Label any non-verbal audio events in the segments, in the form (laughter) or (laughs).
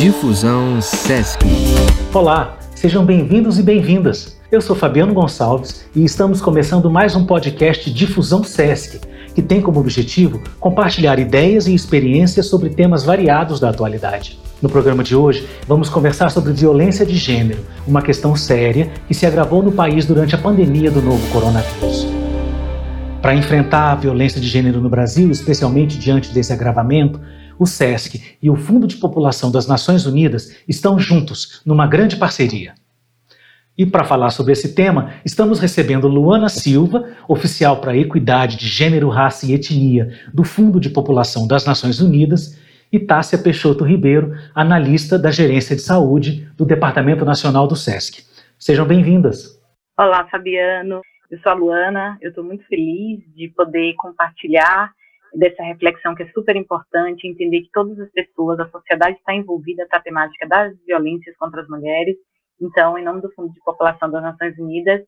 Difusão SESC. Olá, sejam bem-vindos e bem-vindas. Eu sou Fabiano Gonçalves e estamos começando mais um podcast Difusão SESC, que tem como objetivo compartilhar ideias e experiências sobre temas variados da atualidade. No programa de hoje, vamos conversar sobre violência de gênero, uma questão séria que se agravou no país durante a pandemia do novo coronavírus. Para enfrentar a violência de gênero no Brasil, especialmente diante desse agravamento, o SESC e o Fundo de População das Nações Unidas estão juntos numa grande parceria. E para falar sobre esse tema, estamos recebendo Luana Silva, oficial para Equidade de Gênero, Raça e Etnia do Fundo de População das Nações Unidas, e Tássia Peixoto Ribeiro, analista da Gerência de Saúde do Departamento Nacional do SESC. Sejam bem-vindas. Olá, Fabiano. Eu sou a Luana, eu estou muito feliz de poder compartilhar dessa reflexão que é super importante, entender que todas as pessoas, a sociedade está envolvida com a temática das violências contra as mulheres. Então, em nome do Fundo de População das Nações Unidas,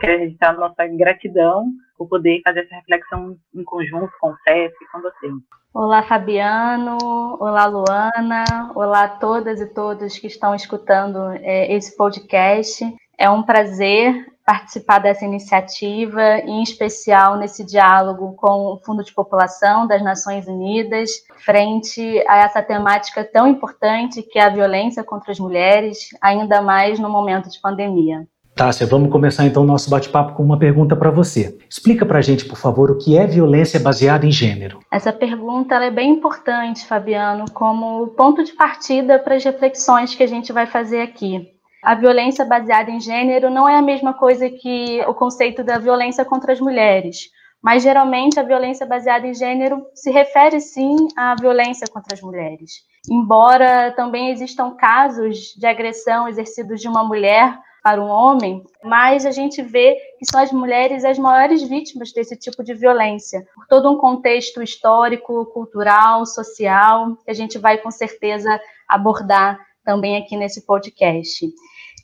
quero registrar a nossa gratidão por poder fazer essa reflexão em conjunto com o CEF e com vocês. Olá, Fabiano. Olá, Luana. Olá a todas e todos que estão escutando é, esse podcast. É um prazer participar dessa iniciativa, em especial nesse diálogo com o Fundo de População das Nações Unidas, frente a essa temática tão importante que é a violência contra as mulheres, ainda mais no momento de pandemia. Tássia, vamos começar então o nosso bate-papo com uma pergunta para você. Explica para a gente, por favor, o que é violência baseada em gênero. Essa pergunta é bem importante, Fabiano, como ponto de partida para as reflexões que a gente vai fazer aqui a violência baseada em gênero não é a mesma coisa que o conceito da violência contra as mulheres, mas geralmente a violência baseada em gênero se refere sim à violência contra as mulheres. Embora também existam casos de agressão exercidos de uma mulher para um homem, mas a gente vê que são as mulheres as maiores vítimas desse tipo de violência, por todo um contexto histórico, cultural, social, que a gente vai com certeza abordar também aqui nesse podcast.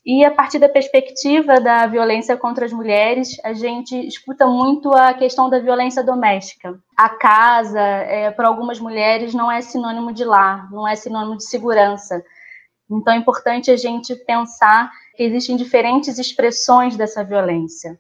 E a partir da perspectiva da violência contra as mulheres, a gente escuta muito a questão da violência doméstica. A casa, é, para algumas mulheres, não é sinônimo de lar, não é sinônimo de segurança. Então é importante a gente pensar que existem diferentes expressões dessa violência.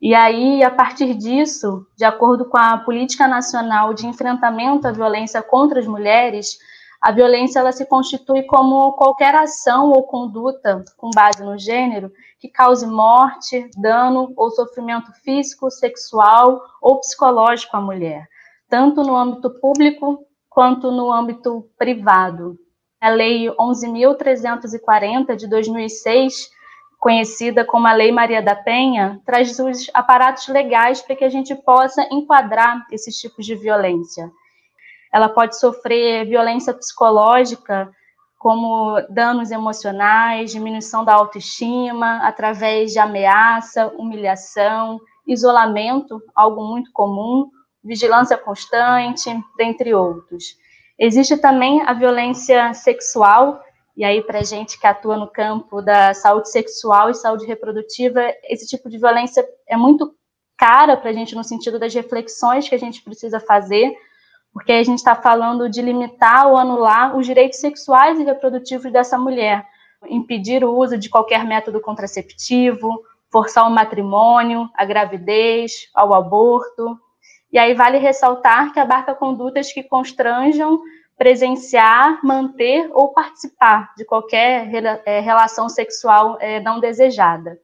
E aí, a partir disso, de acordo com a Política Nacional de Enfrentamento à Violência contra as Mulheres, a violência ela se constitui como qualquer ação ou conduta com base no gênero que cause morte, dano ou sofrimento físico, sexual ou psicológico à mulher, tanto no âmbito público quanto no âmbito privado. A Lei 11.340 de 2006, conhecida como a Lei Maria da Penha, traz os aparatos legais para que a gente possa enquadrar esses tipos de violência ela pode sofrer violência psicológica, como danos emocionais, diminuição da autoestima, através de ameaça, humilhação, isolamento, algo muito comum, vigilância constante, dentre outros. Existe também a violência sexual, e aí, para gente que atua no campo da saúde sexual e saúde reprodutiva, esse tipo de violência é muito cara para a gente no sentido das reflexões que a gente precisa fazer porque a gente está falando de limitar ou anular os direitos sexuais e reprodutivos dessa mulher, impedir o uso de qualquer método contraceptivo, forçar o matrimônio, a gravidez, ao aborto. E aí vale ressaltar que abarca condutas que constranjam presenciar, manter ou participar de qualquer é, relação sexual é, não desejada.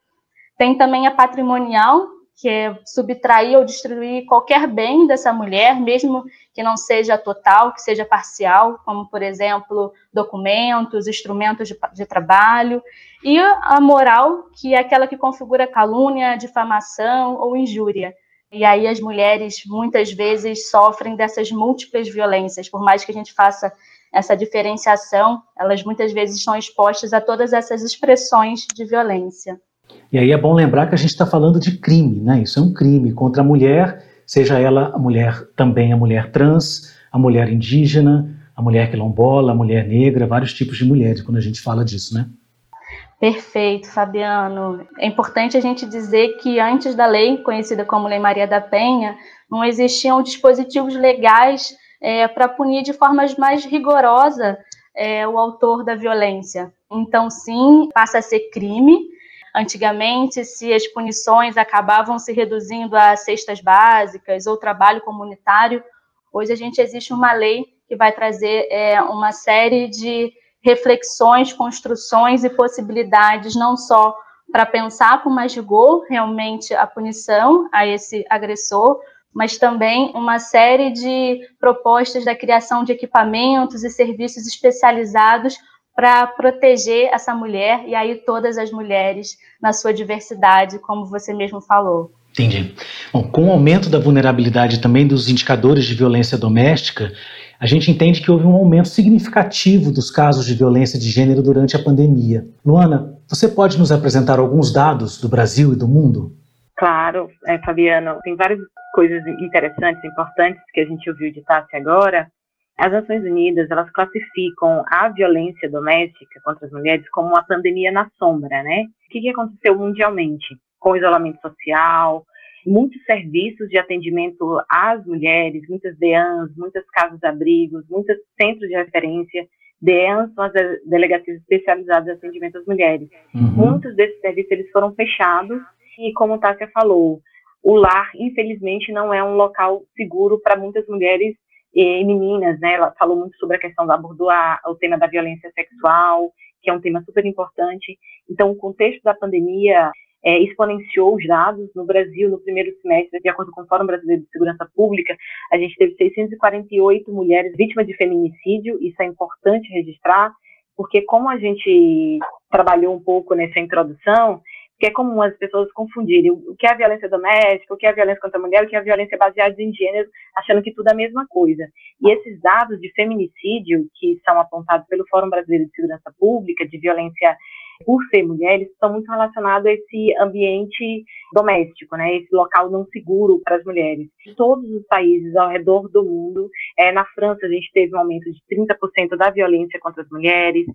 Tem também a patrimonial, que é subtrair ou destruir qualquer bem dessa mulher, mesmo que não seja total, que seja parcial, como, por exemplo, documentos, instrumentos de, de trabalho, e a moral, que é aquela que configura calúnia, difamação ou injúria. E aí as mulheres muitas vezes sofrem dessas múltiplas violências, por mais que a gente faça essa diferenciação, elas muitas vezes estão expostas a todas essas expressões de violência. E aí é bom lembrar que a gente está falando de crime, né? Isso é um crime contra a mulher, seja ela a mulher também a mulher trans, a mulher indígena, a mulher quilombola, a mulher negra, vários tipos de mulheres quando a gente fala disso, né? Perfeito, Fabiano. É importante a gente dizer que antes da lei, conhecida como Lei Maria da Penha, não existiam dispositivos legais é, para punir de forma mais rigorosa é o autor da violência. Então, sim, passa a ser crime. Antigamente, se as punições acabavam se reduzindo a cestas básicas ou trabalho comunitário, hoje a gente existe uma lei que vai trazer é, uma série de reflexões, construções e possibilidades, não só para pensar com mais rigor realmente a punição a esse agressor, mas também uma série de propostas da criação de equipamentos e serviços especializados para proteger essa mulher e aí todas as mulheres na sua diversidade, como você mesmo falou. Entendi. Bom, com o aumento da vulnerabilidade também dos indicadores de violência doméstica, a gente entende que houve um aumento significativo dos casos de violência de gênero durante a pandemia. Luana, você pode nos apresentar alguns dados do Brasil e do mundo? Claro, é, Fabiano, tem várias coisas interessantes, importantes que a gente ouviu de Tati agora. As Nações Unidas, elas classificam a violência doméstica contra as mulheres como uma pandemia na sombra, né? O que, que aconteceu mundialmente? Com o isolamento social, muitos serviços de atendimento às mulheres, muitas DEANs, muitas casas-abrigos, muitos centros de referência. DEANs são as delegacias especializadas em atendimento às mulheres. Uhum. Muitos desses serviços eles foram fechados e, como Tássia falou, o lar, infelizmente, não é um local seguro para muitas mulheres e meninas, né? Ela falou muito sobre a questão abordou o tema da violência sexual, que é um tema super importante. Então, o contexto da pandemia é, exponenciou os dados. No Brasil, no primeiro semestre, de acordo com o Fórum Brasileiro de Segurança Pública, a gente teve 648 mulheres vítimas de feminicídio. Isso é importante registrar, porque como a gente trabalhou um pouco nessa introdução, que é comum as pessoas confundirem o que é violência doméstica, o que é violência contra a mulher, o que é violência baseada em gênero, achando que tudo é a mesma coisa. E esses dados de feminicídio, que são apontados pelo Fórum Brasileiro de Segurança Pública, de violência por ser mulheres, estão muito relacionados a esse ambiente doméstico, né, esse local não seguro para as mulheres. Todos os países ao redor do mundo, é, na França a gente teve um aumento de 30% da violência contra as mulheres,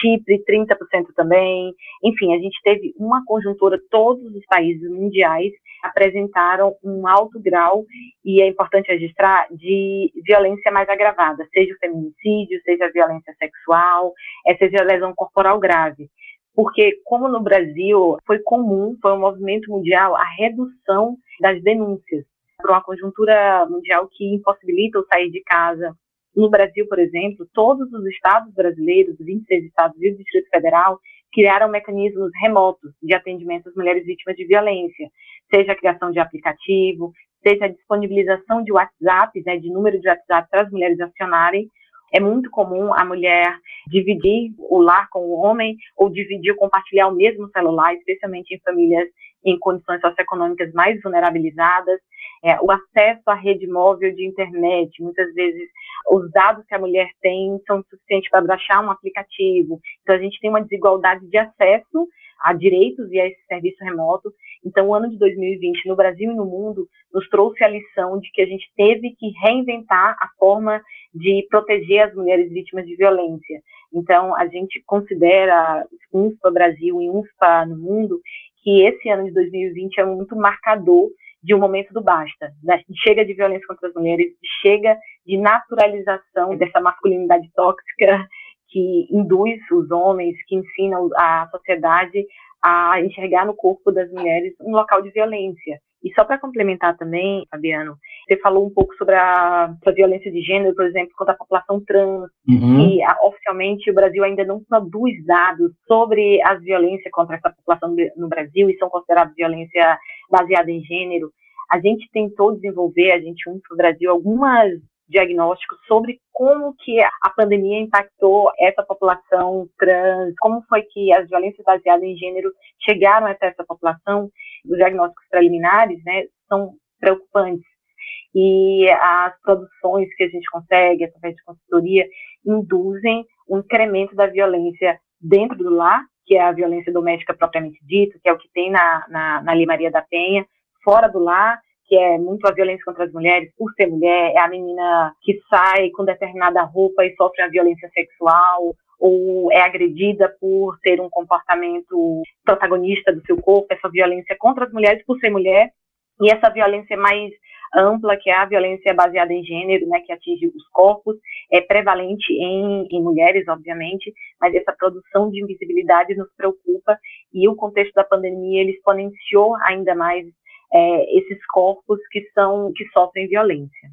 Chipre 30% também, enfim, a gente teve uma conjuntura, todos os países mundiais apresentaram um alto grau, e é importante registrar, de violência mais agravada, seja o feminicídio, seja a violência sexual, seja a lesão corporal grave porque como no Brasil foi comum, foi um movimento mundial a redução das denúncias para uma conjuntura mundial que impossibilita o sair de casa. No Brasil, por exemplo, todos os estados brasileiros, 26 estados e o Distrito Federal, criaram mecanismos remotos de atendimento às mulheres vítimas de violência, seja a criação de aplicativo, seja a disponibilização de WhatsApp, né, de número de WhatsApp para as mulheres acionarem é muito comum a mulher dividir o lar com o homem ou dividir ou compartilhar o mesmo celular, especialmente em famílias em condições socioeconômicas mais vulnerabilizadas. É, o acesso à rede móvel de internet, muitas vezes os dados que a mulher tem são suficientes para baixar um aplicativo. Então, a gente tem uma desigualdade de acesso a direitos e a esse serviço remoto. Então, o ano de 2020, no Brasil e no mundo, nos trouxe a lição de que a gente teve que reinventar a forma de proteger as mulheres vítimas de violência. Então, a gente considera UNSPA Brasil e UNSPA no mundo que esse ano de 2020 é muito marcador de um momento do basta. Né? Chega de violência contra as mulheres, chega de naturalização dessa masculinidade tóxica que induz os homens, que ensina a sociedade a enxergar no corpo das mulheres um local de violência. E só para complementar também, Fabiano, você falou um pouco sobre a, a, violência de gênero, por exemplo, contra a população trans, uhum. e a, oficialmente o Brasil ainda não produz dados sobre as violências contra essa população no Brasil e são consideradas violência baseada em gênero. A gente tentou desenvolver, a gente, no Brasil, algumas diagnósticos sobre como que a pandemia impactou essa população trans, como foi que as violências baseadas em gênero chegaram até essa população, os diagnósticos preliminares, né, são preocupantes. E as produções que a gente consegue, através de consultoria, induzem um incremento da violência dentro do lar, que é a violência doméstica propriamente dita, que é o que tem na, na, na Lei Maria da Penha, fora do lar, que é muito a violência contra as mulheres, por ser mulher, é a menina que sai com determinada roupa e sofre a violência sexual, ou é agredida por ter um comportamento protagonista do seu corpo, essa violência contra as mulheres por ser mulher, e essa violência mais ampla, que é a violência baseada em gênero, né, que atinge os corpos, é prevalente em, em mulheres, obviamente, mas essa produção de invisibilidade nos preocupa e o contexto da pandemia ele exponenciou ainda mais é, esses corpos que são que sofrem violência.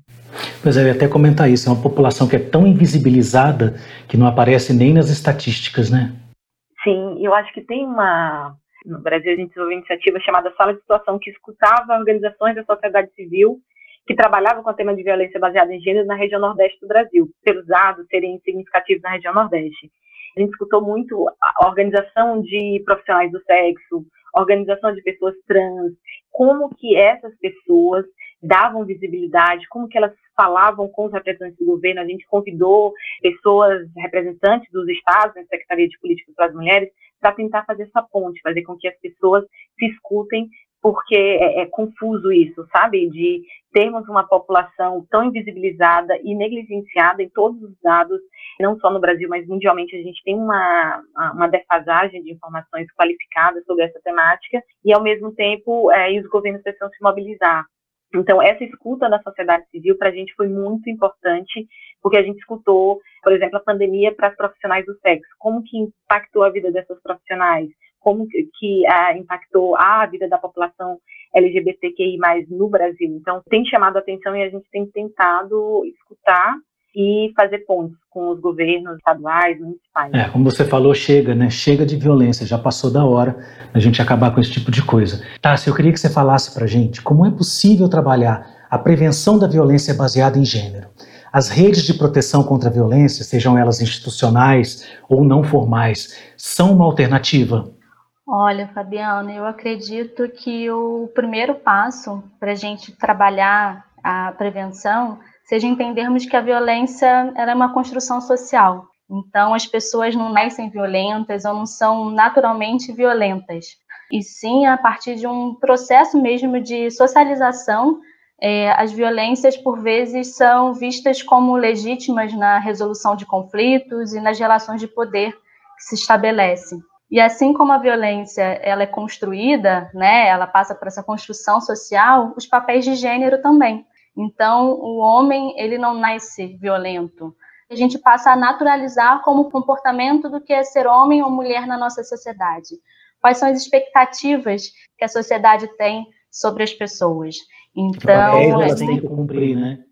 Pois é, eu ia até comentar isso, é uma população que é tão invisibilizada que não aparece nem nas estatísticas, né? Sim, eu acho que tem uma no Brasil, a gente desenvolveu uma iniciativa chamada Sala de Situação, que escutava organizações da sociedade civil que trabalhavam com o tema de violência baseada em gênero na região nordeste do Brasil, pelos dados serem significativos na região nordeste. A gente escutou muito a organização de profissionais do sexo, organização de pessoas trans, como que essas pessoas davam visibilidade, como que elas falavam com os representantes do governo. A gente convidou pessoas representantes dos estados, na Secretaria de Políticas para as Mulheres, para tentar fazer essa ponte, fazer com que as pessoas se escutem, porque é, é, confuso isso, sabe? De termos uma população tão invisibilizada e negligenciada em todos os dados, não só no Brasil, mas mundialmente, a gente tem uma, uma defasagem de informações qualificadas sobre essa temática, e ao mesmo tempo, é, os governos precisam se mobilizar. Então, essa escuta da sociedade civil para a gente foi muito importante, porque a gente escutou, por exemplo, a pandemia para as profissionais do sexo, como que impactou a vida dessas profissionais, como que ah, impactou a vida da população LGBTQI+, no Brasil. Então, tem chamado a atenção e a gente tem tentado escutar e fazer pontos com os governos estaduais, municipais. É, como você falou, chega, né? Chega de violência, já passou da hora a gente acabar com esse tipo de coisa. Tassi, eu queria que você falasse pra gente como é possível trabalhar a prevenção da violência baseada em gênero. As redes de proteção contra a violência, sejam elas institucionais ou não formais, são uma alternativa? Olha, Fabiana, eu acredito que o primeiro passo para a gente trabalhar a prevenção seja entendermos que a violência é uma construção social. Então, as pessoas não nascem violentas ou não são naturalmente violentas. E sim, a partir de um processo mesmo de socialização, é, as violências, por vezes, são vistas como legítimas na resolução de conflitos e nas relações de poder que se estabelecem. E assim como a violência ela é construída, né, ela passa por essa construção social, os papéis de gênero também. Então, o homem, ele não nasce violento. A gente passa a naturalizar como comportamento do que é ser homem ou mulher na nossa sociedade. Quais são as expectativas que a sociedade tem sobre as pessoas? Então, é, ela tem que cumprir, né?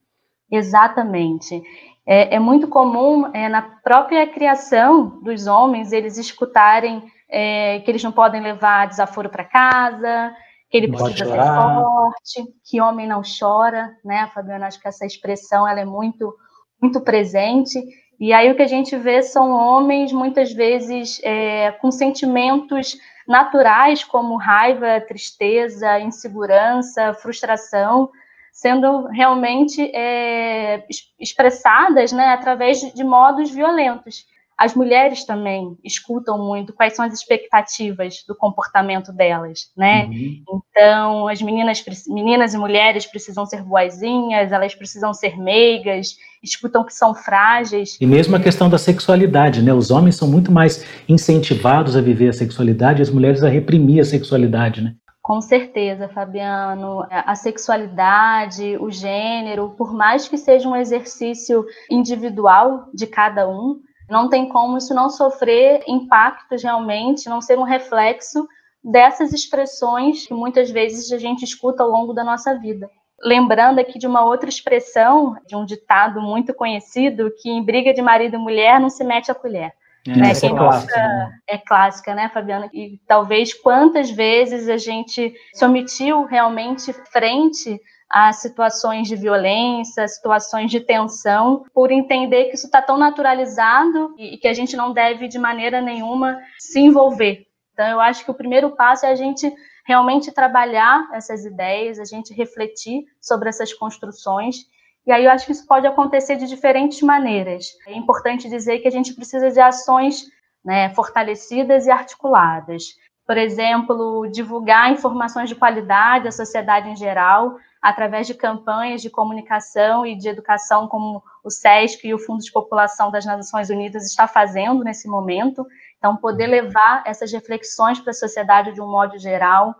Exatamente. É, é muito comum é, na própria criação dos homens eles escutarem é, que eles não podem levar desaforo para casa, que ele precisa ser forte, que homem não chora, né, Fabiana? Acho que essa expressão ela é muito, muito presente. E aí o que a gente vê são homens muitas vezes é, com sentimentos naturais como raiva, tristeza, insegurança, frustração, sendo realmente é, expressadas né, através de modos violentos. As mulheres também escutam muito quais são as expectativas do comportamento delas, né? Uhum. Então, as meninas, meninas e mulheres precisam ser boazinhas, elas precisam ser meigas, escutam que são frágeis. E mesmo a questão da sexualidade, né? Os homens são muito mais incentivados a viver a sexualidade, e as mulheres a reprimir a sexualidade, né? Com certeza, Fabiano. A sexualidade, o gênero, por mais que seja um exercício individual de cada um, não tem como isso não sofrer impactos realmente, não ser um reflexo dessas expressões que muitas vezes a gente escuta ao longo da nossa vida. Lembrando aqui de uma outra expressão, de um ditado muito conhecido, que em briga de marido e mulher não se mete a colher. É, né? é, clássica, né? é clássica, né, Fabiana? E talvez quantas vezes a gente se omitiu realmente frente a situações de violência, situações de tensão, por entender que isso está tão naturalizado e que a gente não deve de maneira nenhuma se envolver. Então, eu acho que o primeiro passo é a gente realmente trabalhar essas ideias, a gente refletir sobre essas construções. E aí eu acho que isso pode acontecer de diferentes maneiras. É importante dizer que a gente precisa de ações né, fortalecidas e articuladas. Por exemplo, divulgar informações de qualidade à sociedade em geral, através de campanhas de comunicação e de educação, como o SESC e o Fundo de População das Nações Unidas está fazendo nesse momento. Então, poder levar essas reflexões para a sociedade de um modo geral,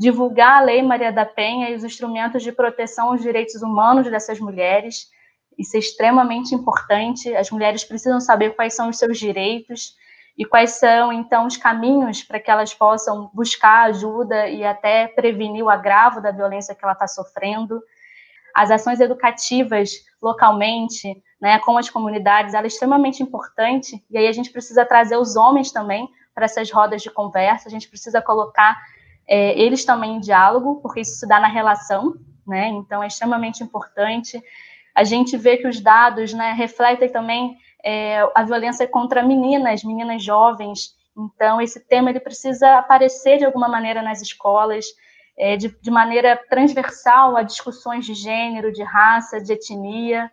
divulgar a Lei Maria da Penha e os instrumentos de proteção aos direitos humanos dessas mulheres. Isso é extremamente importante. As mulheres precisam saber quais são os seus direitos e quais são, então, os caminhos para que elas possam buscar ajuda e até prevenir o agravo da violência que ela está sofrendo. As ações educativas localmente, né, com as comunidades, ela é extremamente importante, e aí a gente precisa trazer os homens também para essas rodas de conversa, a gente precisa colocar é, eles também em diálogo, porque isso se dá na relação, né? Então é extremamente importante. A gente vê que os dados, né, refletem também é, a violência contra meninas, meninas jovens. Então esse tema ele precisa aparecer de alguma maneira nas escolas, é, de, de maneira transversal a discussões de gênero, de raça, de etnia.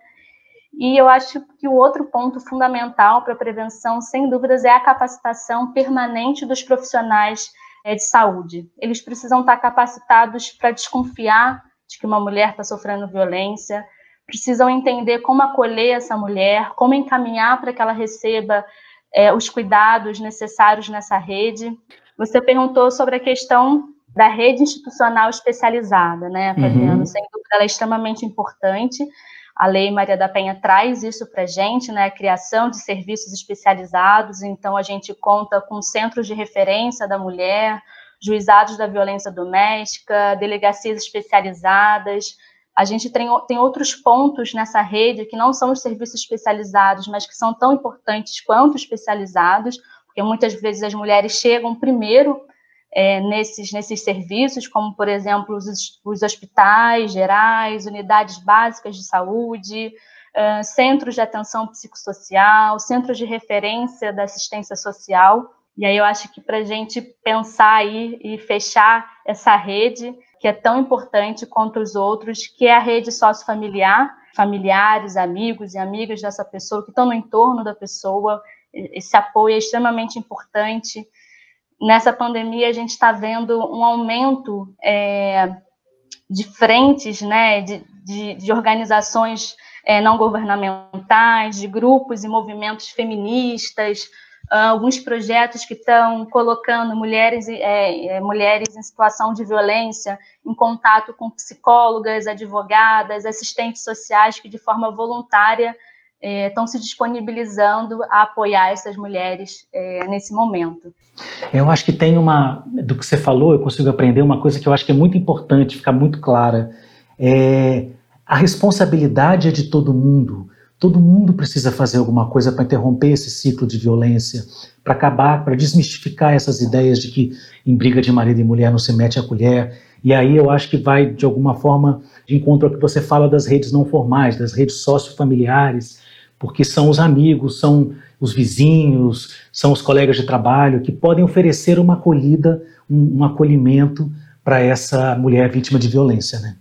E eu acho que o outro ponto fundamental para a prevenção, sem dúvidas, é a capacitação permanente dos profissionais de saúde. Eles precisam estar capacitados para desconfiar de que uma mulher está sofrendo violência, precisam entender como acolher essa mulher, como encaminhar para que ela receba é, os cuidados necessários nessa rede. Você perguntou sobre a questão da rede institucional especializada, né, Fabiano? Uhum. Sem dúvida, ela é extremamente importante. A Lei Maria da Penha traz isso para a gente, né? A criação de serviços especializados. Então, a gente conta com centros de referência da mulher, juizados da violência doméstica, delegacias especializadas. A gente tem, tem outros pontos nessa rede que não são os serviços especializados, mas que são tão importantes quanto especializados, porque muitas vezes as mulheres chegam primeiro é, nesses, nesses serviços, como, por exemplo, os, os hospitais gerais, unidades básicas de saúde, uh, centros de atenção psicossocial, centros de referência da assistência social. E aí eu acho que para a gente pensar aí e fechar essa rede, que é tão importante quanto os outros, que é a rede sociofamiliar, familiares, amigos e amigas dessa pessoa que estão no entorno da pessoa, esse apoio é extremamente importante nessa pandemia a gente está vendo um aumento é, de frentes, né, de, de, de organizações é, não governamentais, de grupos e movimentos feministas, ah, alguns projetos que estão colocando mulheres, é, é, mulheres em situação de violência em contato com psicólogas, advogadas, assistentes sociais que de forma voluntária estão é, se disponibilizando a apoiar essas mulheres é, nesse momento. Eu acho que tem uma, do que você falou, eu consigo aprender uma coisa que eu acho que é muito importante, ficar muito clara. É, a responsabilidade é de todo mundo. Todo mundo precisa fazer alguma coisa para interromper esse ciclo de violência, para acabar, para desmistificar essas ideias de que em briga de marido e mulher não se mete a colher. E aí eu acho que vai, de alguma forma, de encontro ao que você fala das redes não formais, das redes sociofamiliares, porque são os amigos, são os vizinhos, são os colegas de trabalho que podem oferecer uma acolhida, um, um acolhimento para essa mulher vítima de violência, né?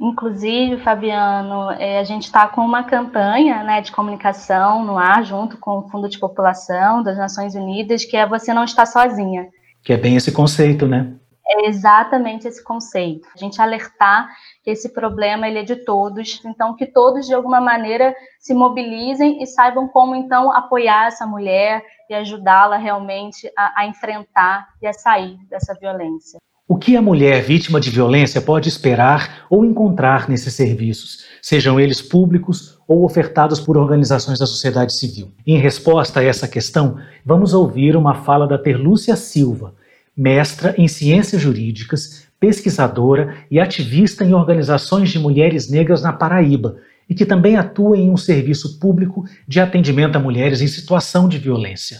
Inclusive, Fabiano, é, a gente está com uma campanha né, de comunicação no ar, junto com o Fundo de População das Nações Unidas, que é Você Não Está Sozinha. Que é bem esse conceito, né? É exatamente esse conceito. A gente alertar esse problema ele é de todos, então que todos de alguma maneira se mobilizem e saibam como então apoiar essa mulher e ajudá-la realmente a, a enfrentar e a sair dessa violência. O que a mulher vítima de violência pode esperar ou encontrar nesses serviços, sejam eles públicos ou ofertados por organizações da sociedade civil? Em resposta a essa questão, vamos ouvir uma fala da Terlúcia Silva, mestra em ciências jurídicas, pesquisadora e ativista em organizações de mulheres negras na Paraíba e que também atua em um serviço público de atendimento a mulheres em situação de violência.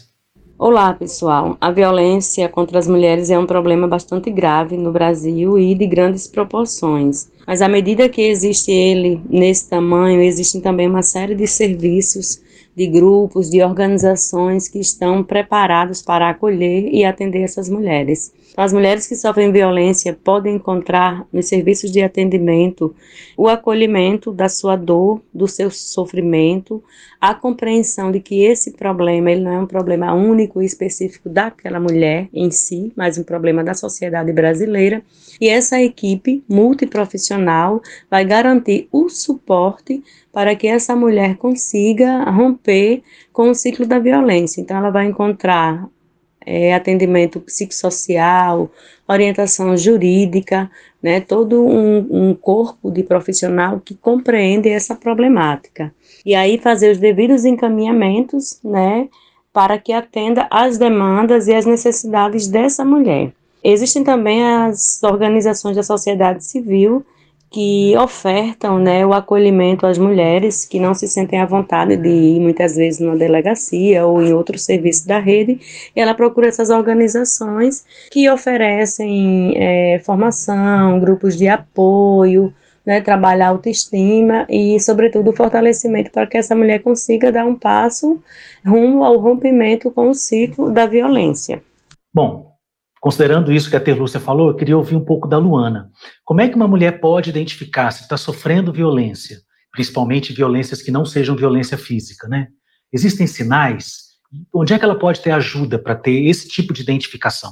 Olá, pessoal. A violência contra as mulheres é um problema bastante grave no Brasil e de grandes proporções. Mas à medida que existe ele nesse tamanho, existem também uma série de serviços de grupos, de organizações que estão preparados para acolher e atender essas mulheres. As mulheres que sofrem violência podem encontrar nos serviços de atendimento o acolhimento da sua dor, do seu sofrimento, a compreensão de que esse problema ele não é um problema único e específico daquela mulher em si, mas um problema da sociedade brasileira. E essa equipe multiprofissional vai garantir o suporte para que essa mulher consiga romper com o ciclo da violência. Então, ela vai encontrar é, atendimento psicossocial, orientação jurídica, né, todo um, um corpo de profissional que compreende essa problemática. E aí fazer os devidos encaminhamentos, né, para que atenda às demandas e às necessidades dessa mulher. Existem também as organizações da sociedade civil que ofertam né, o acolhimento às mulheres que não se sentem à vontade de ir muitas vezes numa delegacia ou em outro serviço da rede, e ela procura essas organizações que oferecem é, formação, grupos de apoio, né, trabalhar autoestima e, sobretudo, fortalecimento para que essa mulher consiga dar um passo rumo ao rompimento com o ciclo da violência. Bom, Considerando isso que a Terlúcia falou, eu queria ouvir um pouco da Luana. Como é que uma mulher pode identificar se está sofrendo violência, principalmente violências que não sejam violência física, né? Existem sinais? Onde é que ela pode ter ajuda para ter esse tipo de identificação?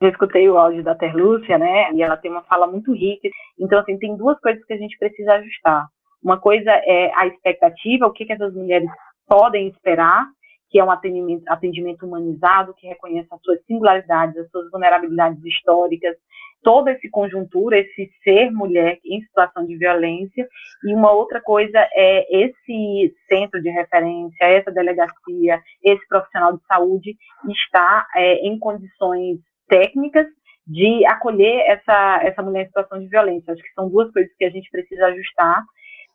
Eu escutei o áudio da Terlúcia, né? E ela tem uma fala muito rica. Então, assim, tem duas coisas que a gente precisa ajustar. Uma coisa é a expectativa, o que, que essas mulheres podem esperar, que é um atendimento, atendimento humanizado, que reconhece as suas singularidades, as suas vulnerabilidades históricas, toda esse conjuntura, esse ser mulher em situação de violência, e uma outra coisa é esse centro de referência, essa delegacia, esse profissional de saúde está é, em condições técnicas de acolher essa, essa mulher em situação de violência. Acho que são duas coisas que a gente precisa ajustar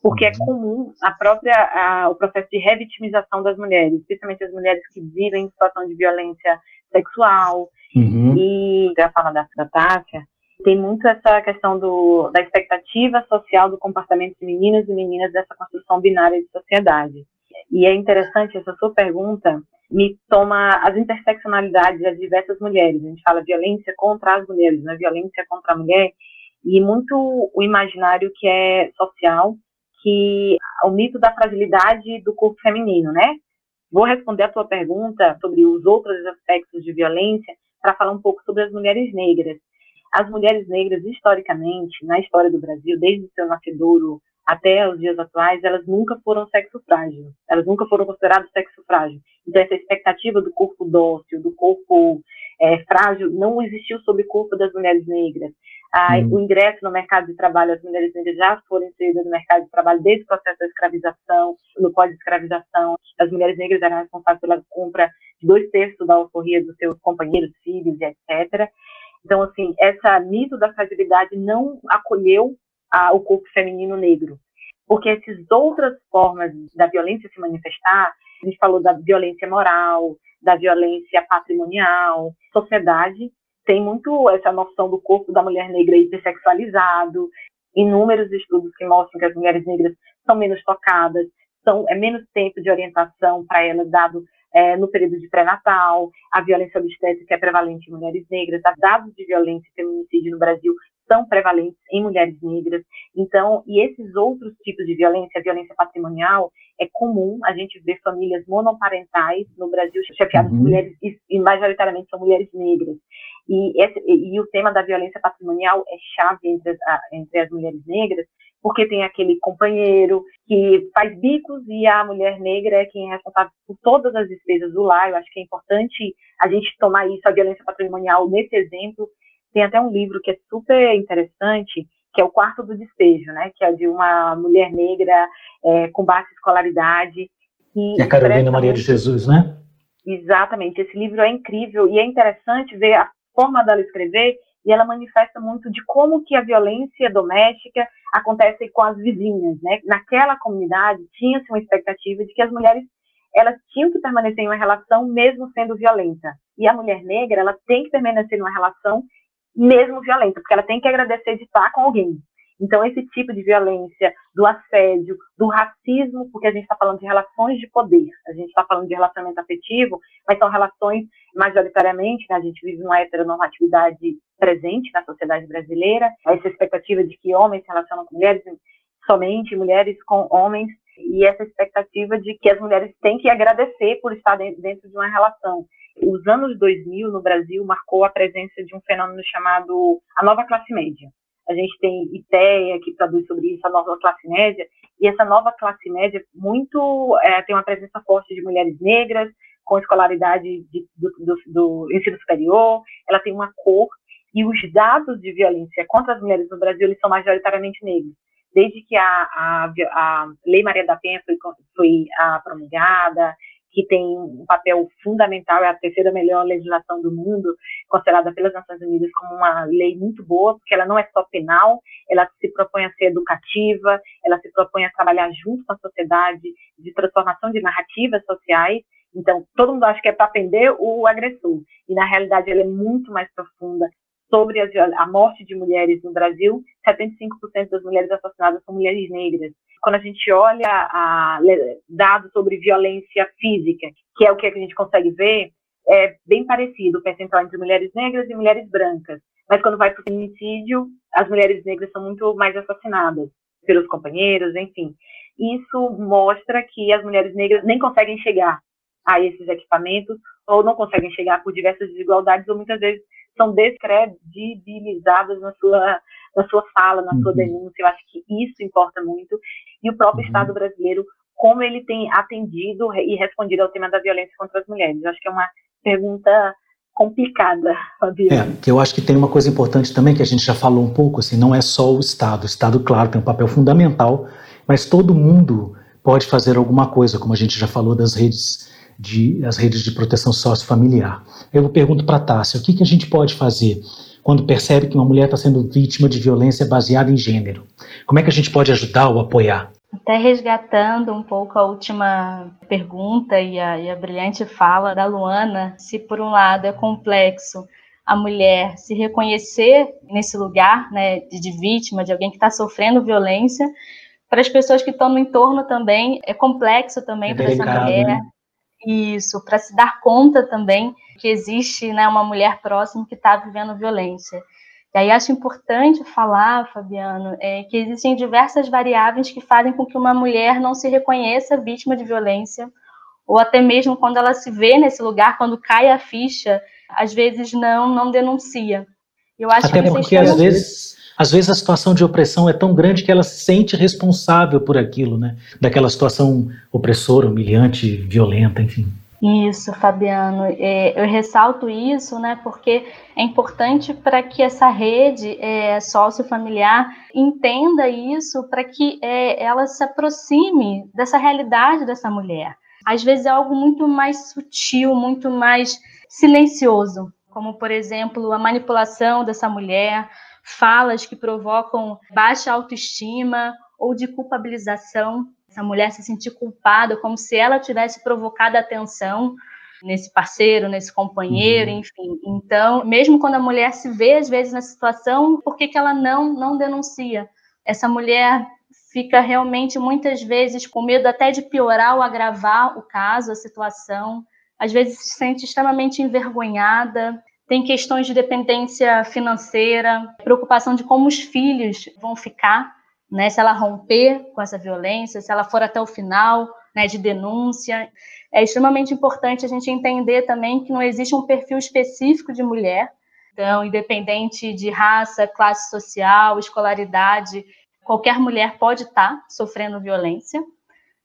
porque é uhum. comum a própria a, o processo de revitimização das mulheres, especialmente as mulheres que vivem em situação de violência sexual. Uhum. E a fala da, da Tássia, tem muito essa questão do, da expectativa social do comportamento de meninos e meninas dessa construção binária de sociedade. E é interessante essa sua pergunta, me toma as interseccionalidades das diversas mulheres. A gente fala violência contra as mulheres, não é violência contra a mulher, e muito o imaginário que é social que o mito da fragilidade do corpo feminino, né? Vou responder a tua pergunta sobre os outros aspectos de violência para falar um pouco sobre as mulheres negras. As mulheres negras, historicamente, na história do Brasil, desde seu nascedouro até os dias atuais, elas nunca foram sexo frágil. Elas nunca foram consideradas sexo frágil. Então, essa expectativa do corpo dócil, do corpo é, frágil, não existiu sobre o corpo das mulheres negras. Ah, hum. O ingresso no mercado de trabalho, as mulheres negras já foram inseridas no mercado de trabalho desde o processo da escravização, no pós-escravização. As mulheres negras eram responsáveis pela compra de dois terços da alforria dos seus companheiros, filhos, etc. Então, assim, essa mito da fragilidade não acolheu ah, o corpo feminino negro. Porque essas outras formas da violência se manifestar, a gente falou da violência moral, da violência patrimonial, sociedade tem muito essa noção do corpo da mulher negra hipersexualizado, inúmeros estudos que mostram que as mulheres negras são menos tocadas, são, é menos tempo de orientação para elas dado é, no período de pré-natal, a violência obstétrica é prevalente em mulheres negras, dados de violência e feminicídio no Brasil são prevalentes em mulheres negras. Então, e esses outros tipos de violência, a violência patrimonial, é comum a gente ver famílias monoparentais no Brasil chefiadas uhum. por mulheres, e majoritariamente são mulheres negras. E, esse, e, o tema da violência patrimonial é chave entre as, entre as mulheres negras, porque tem aquele companheiro que faz bicos e a mulher negra é quem é responsável por todas as despesas do lar. Eu acho que é importante a gente tomar isso, a violência patrimonial, nesse exemplo. Tem até um livro que é super interessante, que é o Quarto do Despejo, né? Que é de uma mulher negra é, com baixa escolaridade. Que é a Carolina Maria de Jesus, né? Exatamente. Esse livro é incrível e é interessante ver a forma dela escrever e ela manifesta muito de como que a violência doméstica acontece com as vizinhas, né? Naquela comunidade tinha-se uma expectativa de que as mulheres elas tinham que permanecer em uma relação mesmo sendo violenta. E a mulher negra, ela tem que permanecer em uma relação mesmo violenta, porque ela tem que agradecer de estar com alguém. Então, esse tipo de violência, do assédio, do racismo, porque a gente está falando de relações de poder, a gente está falando de relacionamento afetivo, mas são relações, majoritariamente, né, a gente vive uma heteronormatividade presente na sociedade brasileira, essa expectativa de que homens se relacionam com mulheres, somente mulheres com homens, e essa expectativa de que as mulheres têm que agradecer por estar dentro de uma relação. Os anos 2000 no Brasil marcou a presença de um fenômeno chamado a nova classe média a gente tem IPEA, que produz sobre isso, a nova classe média, e essa nova classe média muito é, tem uma presença forte de mulheres negras, com escolaridade de, do, do, do ensino superior, ela tem uma cor, e os dados de violência contra as mulheres no Brasil eles são majoritariamente negros. Desde que a, a, a Lei Maria da Penha foi, foi a, promulgada, que tem um papel fundamental, é a terceira melhor legislação do mundo, considerada pelas Nações Unidas como uma lei muito boa, porque ela não é só penal, ela se propõe a ser educativa, ela se propõe a trabalhar junto com a sociedade de transformação de narrativas sociais. Então, todo mundo acha que é para aprender o agressor, e na realidade ela é muito mais profunda sobre a morte de mulheres no Brasil, 75% das mulheres assassinadas são mulheres negras. Quando a gente olha a, dados sobre violência física, que é o que a gente consegue ver, é bem parecido o percentual entre mulheres negras e mulheres brancas. Mas quando vai para o feminicídio, as mulheres negras são muito mais assassinadas pelos companheiros, enfim. Isso mostra que as mulheres negras nem conseguem chegar a esses equipamentos ou não conseguem chegar por diversas desigualdades ou muitas vezes são descredibilizadas na sua, na sua fala, na uhum. sua denúncia. Eu acho que isso importa muito. E o próprio uhum. Estado brasileiro, como ele tem atendido e respondido ao tema da violência contra as mulheres. Eu acho que é uma pergunta complicada, Fabiana. É, eu acho que tem uma coisa importante também que a gente já falou um pouco, assim, não é só o Estado. O Estado, claro, tem um papel fundamental, mas todo mundo pode fazer alguma coisa, como a gente já falou das redes de as redes de proteção sociofamiliar. Eu pergunto para a Tássia, o que, que a gente pode fazer quando percebe que uma mulher está sendo vítima de violência baseada em gênero? Como é que a gente pode ajudar ou apoiar? Até resgatando um pouco a última pergunta e a, e a brilhante fala da Luana, se por um lado é complexo a mulher se reconhecer nesse lugar né, de, de vítima, de alguém que está sofrendo violência, para as pessoas que estão no entorno também é complexo também é para essa mulher. Né? Isso, para se dar conta também que existe né, uma mulher próxima que está vivendo violência. E aí acho importante falar, Fabiano, é, que existem diversas variáveis que fazem com que uma mulher não se reconheça vítima de violência, ou até mesmo quando ela se vê nesse lugar, quando cai a ficha, às vezes não não denuncia. Eu acho até que porque às vezes às vezes a situação de opressão é tão grande que ela se sente responsável por aquilo, né? Daquela situação opressora, humilhante, violenta, enfim. Isso, Fabiano. É, eu ressalto isso, né, porque é importante para que essa rede é, sociofamiliar entenda isso, para que é, ela se aproxime dessa realidade dessa mulher. Às vezes é algo muito mais sutil, muito mais silencioso, como, por exemplo, a manipulação dessa mulher, falas que provocam baixa autoestima ou de culpabilização, essa mulher se sentir culpada, como se ela tivesse provocado atenção nesse parceiro, nesse companheiro, uhum. enfim. Então, mesmo quando a mulher se vê às vezes na situação, por que, que ela não não denuncia? Essa mulher fica realmente muitas vezes com medo até de piorar ou agravar o caso, a situação. Às vezes se sente extremamente envergonhada, tem questões de dependência financeira, preocupação de como os filhos vão ficar, né, se ela romper com essa violência, se ela for até o final, né, de denúncia. É extremamente importante a gente entender também que não existe um perfil específico de mulher. Então, independente de raça, classe social, escolaridade, qualquer mulher pode estar sofrendo violência.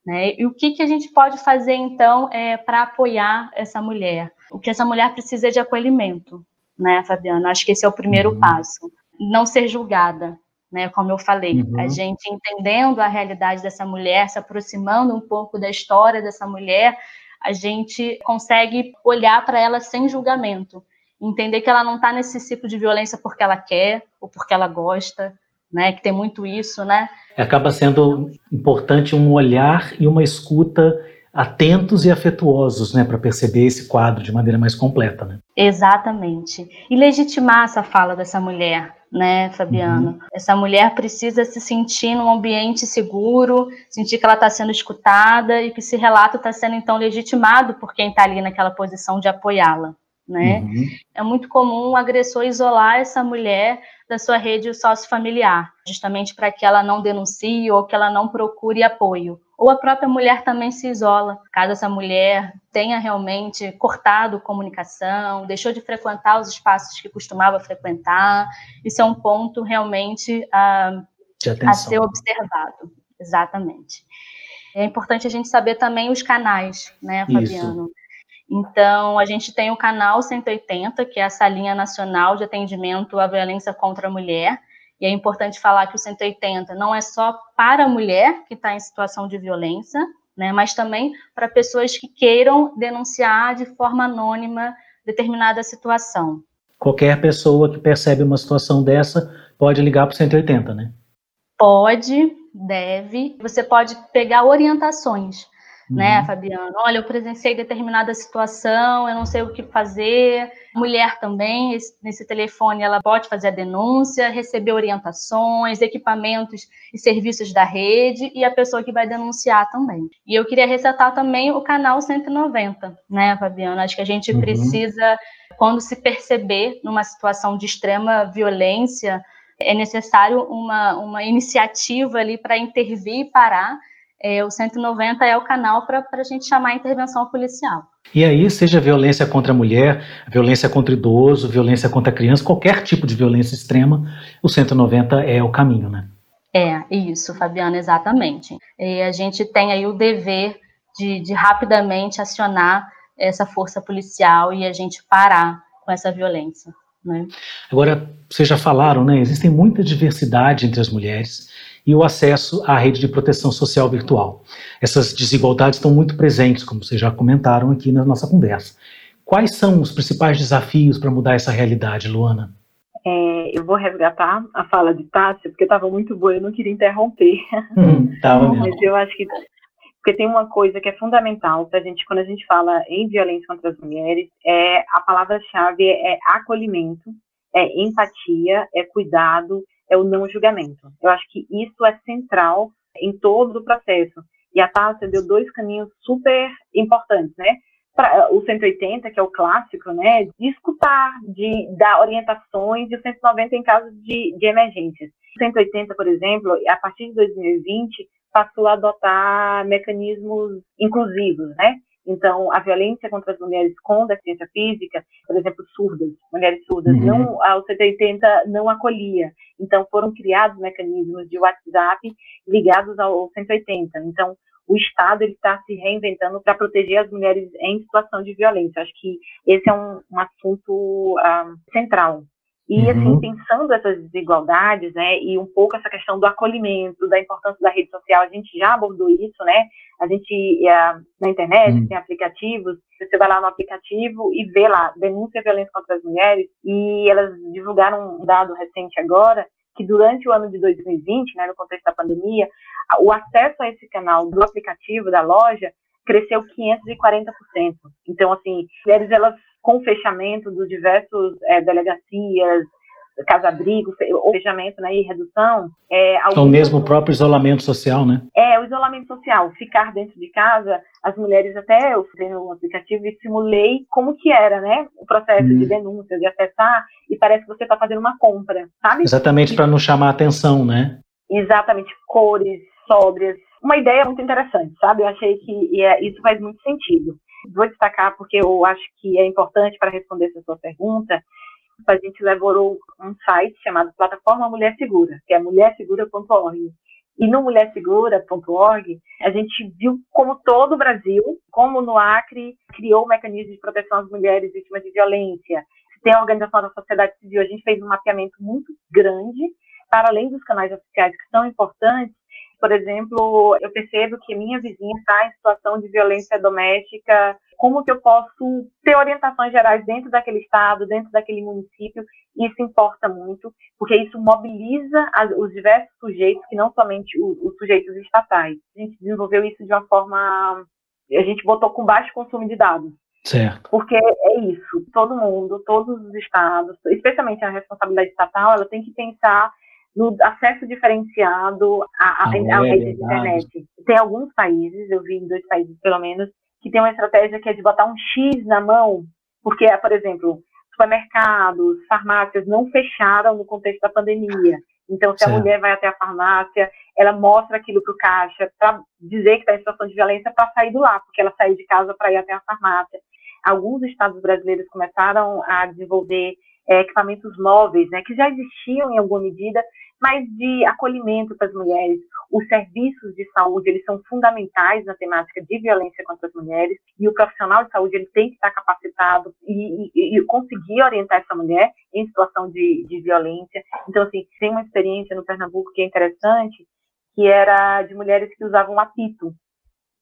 Né? E o que, que a gente pode fazer, então, é, para apoiar essa mulher? o que essa mulher precisa é de acolhimento, né, Fabiana? Acho que esse é o primeiro uhum. passo. Não ser julgada, né? Como eu falei, uhum. a gente entendendo a realidade dessa mulher, se aproximando um pouco da história dessa mulher, a gente consegue olhar para ela sem julgamento, entender que ela não está nesse ciclo de violência porque ela quer ou porque ela gosta, né? Que tem muito isso, né? Acaba sendo importante um olhar e uma escuta atentos e afetuosos, né, para perceber esse quadro de maneira mais completa, né? Exatamente. E legitimar essa fala dessa mulher, né, Fabiano? Uhum. Essa mulher precisa se sentir num ambiente seguro, sentir que ela está sendo escutada e que esse relato está sendo então legitimado por quem está ali naquela posição de apoiá-la. Né? Uhum. É muito comum o agressor isolar essa mulher da sua rede sociofamiliar, justamente para que ela não denuncie ou que ela não procure apoio ou a própria mulher também se isola, caso essa mulher tenha realmente cortado comunicação, deixou de frequentar os espaços que costumava frequentar. Isso é um ponto realmente a, a ser observado. Exatamente. É importante a gente saber também os canais, né, Fabiano? Isso. Então, a gente tem o canal 180, que é essa linha nacional de atendimento à violência contra a mulher. E é importante falar que o 180 não é só para a mulher que está em situação de violência, né, mas também para pessoas que queiram denunciar de forma anônima determinada situação. Qualquer pessoa que percebe uma situação dessa pode ligar para o 180, né? Pode, deve. Você pode pegar orientações né, uhum. Fabiano? Olha, eu presenciei determinada situação, eu não sei o que fazer. Mulher também, esse, nesse telefone, ela pode fazer a denúncia, receber orientações, equipamentos e serviços da rede e a pessoa que vai denunciar também. E eu queria ressaltar também o canal 190, né, Fabiano? Acho que a gente uhum. precisa, quando se perceber numa situação de extrema violência, é necessário uma, uma iniciativa ali para intervir e parar é, o 190 é o canal para a gente chamar a intervenção policial. E aí, seja violência contra a mulher, violência contra idoso, violência contra a criança, qualquer tipo de violência extrema, o 190 é o caminho, né? É, isso, Fabiana, exatamente. E a gente tem aí o dever de, de rapidamente acionar essa força policial e a gente parar com essa violência. Né? Agora, vocês já falaram, né? Existem muita diversidade entre as mulheres e o acesso à rede de proteção social virtual. Essas desigualdades estão muito presentes, como vocês já comentaram aqui na nossa conversa. Quais são os principais desafios para mudar essa realidade, Luana? É, eu vou resgatar a fala de Tássia, porque estava muito boa, eu não queria interromper. (laughs) Hum, tava Mas eu acho que porque tem uma coisa que é fundamental para a gente, quando a gente fala em violência contra as mulheres, é a palavra-chave é acolhimento, é empatia, é cuidado, é o não julgamento. Eu acho que isso é central em todo o processo. E a Tássia deu dois caminhos super importantes, né? Pra, o 180, que é o clássico, né? De escutar, de dar orientações, e o 190 em caso de, de emergências. O 180, por exemplo, a partir de 2020, passou a adotar mecanismos inclusivos, né? Então, a violência contra as mulheres com deficiência física, por exemplo, surdas, mulheres surdas, uhum. não, o 180 não acolhia. Então, foram criados mecanismos de WhatsApp ligados ao 180. Então, o Estado está se reinventando para proteger as mulheres em situação de violência. Acho que esse é um, um assunto ah, central e, assim, uhum. assim, pensando essas desigualdades, né, e um pouco essa questão do acolhimento, da importância da rede social, a gente já abordou isso, né, a gente, na internet, uhum. tem aplicativos, você vai lá no aplicativo e vê lá, denúncia a violência contra as mulheres, e elas divulgaram um dado recente agora, que durante o ano de 2020, né, no contexto da pandemia, o acesso a esse canal do aplicativo, da loja, cresceu 540%. Então, assim, mulheres, elas com o fechamento dos diversos é, delegacias, casa-abrigo, fechamento né, e redução. É, então, mesmo o próprio isolamento social, né? É, o isolamento social, ficar dentro de casa, as mulheres até, eu fiz no aplicativo e simulei como que era, né, o processo hum. de denúncia, de acessar, e parece que você está fazendo uma compra, sabe? Exatamente para não chamar atenção, né? Exatamente, cores sóbrias, uma ideia muito interessante, sabe? Eu achei que é, isso faz muito sentido. Vou destacar porque eu acho que é importante para responder essa sua pergunta. A gente elaborou um site chamado Plataforma Mulher Segura, que é mulhersegura.org. E no mulhersegura.org, a gente viu como todo o Brasil, como no Acre, criou um mecanismo de proteção às mulheres vítimas de violência. Tem a organização da sociedade civil, a gente fez um mapeamento muito grande, para além dos canais oficiais que são importantes, por exemplo, eu percebo que minha vizinha está em situação de violência doméstica, como que eu posso ter orientações gerais dentro daquele estado, dentro daquele município, isso importa muito, porque isso mobiliza os diversos sujeitos, que não somente os sujeitos estatais. A gente desenvolveu isso de uma forma, a gente botou com baixo consumo de dados. Certo. Porque é isso, todo mundo, todos os estados, especialmente a responsabilidade estatal, ela tem que pensar no acesso diferenciado à, à, à rede de internet. Tem alguns países, eu vi em dois países pelo menos, que tem uma estratégia que é de botar um X na mão, porque, por exemplo, supermercados, farmácias não fecharam no contexto da pandemia. Então, se certo. a mulher vai até a farmácia, ela mostra aquilo para o caixa para dizer que está em situação de violência para sair do lá, porque ela saiu de casa para ir até a farmácia. Alguns estados brasileiros começaram a desenvolver é, equipamentos móveis, né, que já existiam em alguma medida, mas de acolhimento para as mulheres. Os serviços de saúde, eles são fundamentais na temática de violência contra as mulheres, e o profissional de saúde, ele tem que estar capacitado e, e, e conseguir orientar essa mulher em situação de, de violência. Então, assim, tem uma experiência no Pernambuco que é interessante, que era de mulheres que usavam apito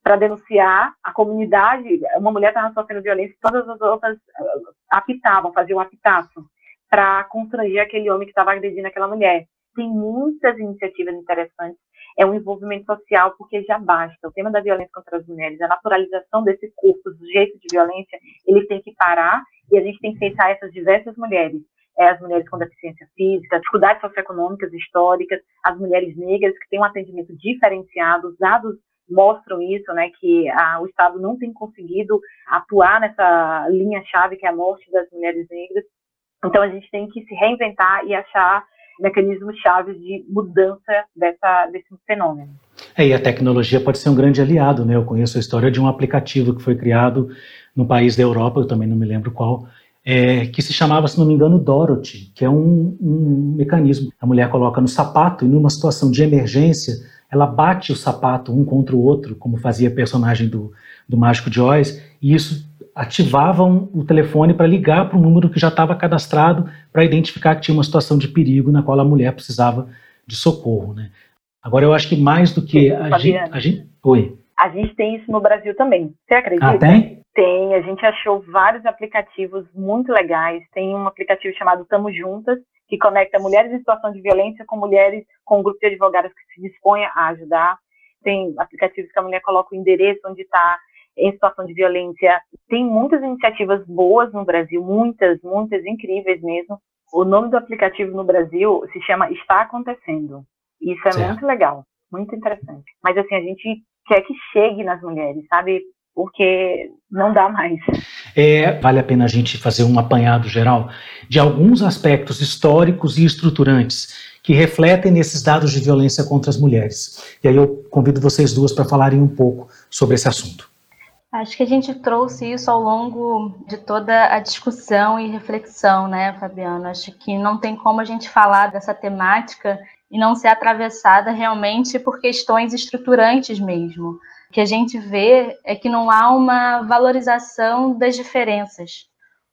para denunciar a comunidade. Uma mulher estava sofrendo violência, todas as outras uh, apitavam, faziam apitaço para constranger aquele homem que estava agredindo aquela mulher. Tem muitas iniciativas interessantes. É um envolvimento social, porque já basta. O tema da violência contra as mulheres, a naturalização desses corpos, do jeito de violência, ele tem que parar e a gente tem que pensar essas diversas mulheres é, as mulheres com deficiência física, dificuldades socioeconômicas históricas, as mulheres negras que têm um atendimento diferenciado, os dados mostram isso, né, que a, o Estado não tem conseguido atuar nessa linha-chave que é a morte das mulheres negras. Então a gente tem que se reinventar e achar mecanismos chaves de mudança dessa, desse fenômeno. É, e a tecnologia pode ser um grande aliado, né? Eu conheço a história de um aplicativo que foi criado no país da Europa, eu também não me lembro qual, é, que se chamava, se não me engano, Dorothy, que é um, um mecanismo. A mulher coloca no sapato e numa situação de emergência, ela bate o sapato um contra o outro, como fazia a personagem do, do Mágico de Oz, e isso ativava o telefone para ligar para o número que já estava cadastrado para identificar que tinha uma situação de perigo na qual a mulher precisava de socorro. Né? Agora, eu acho que mais do que a gente, a gente. Oi. A gente tem isso no Brasil também. Você acredita? Ah, tem? Tem, a gente achou vários aplicativos muito legais. Tem um aplicativo chamado Tamo Juntas, que conecta mulheres em situação de violência com mulheres com um grupo de advogados que se dispõe a ajudar. Tem aplicativos que a mulher coloca o endereço onde está em situação de violência. Tem muitas iniciativas boas no Brasil, muitas, muitas incríveis mesmo. O nome do aplicativo no Brasil se chama Está Acontecendo. Isso é certo. muito legal, muito interessante. Mas assim, a gente quer que chegue nas mulheres, sabe? Porque não dá mais. É, vale a pena a gente fazer um apanhado geral de alguns aspectos históricos e estruturantes que refletem nesses dados de violência contra as mulheres. E aí eu convido vocês duas para falarem um pouco sobre esse assunto. Acho que a gente trouxe isso ao longo de toda a discussão e reflexão, né, Fabiano? Acho que não tem como a gente falar dessa temática e não ser atravessada realmente por questões estruturantes mesmo que a gente vê é que não há uma valorização das diferenças.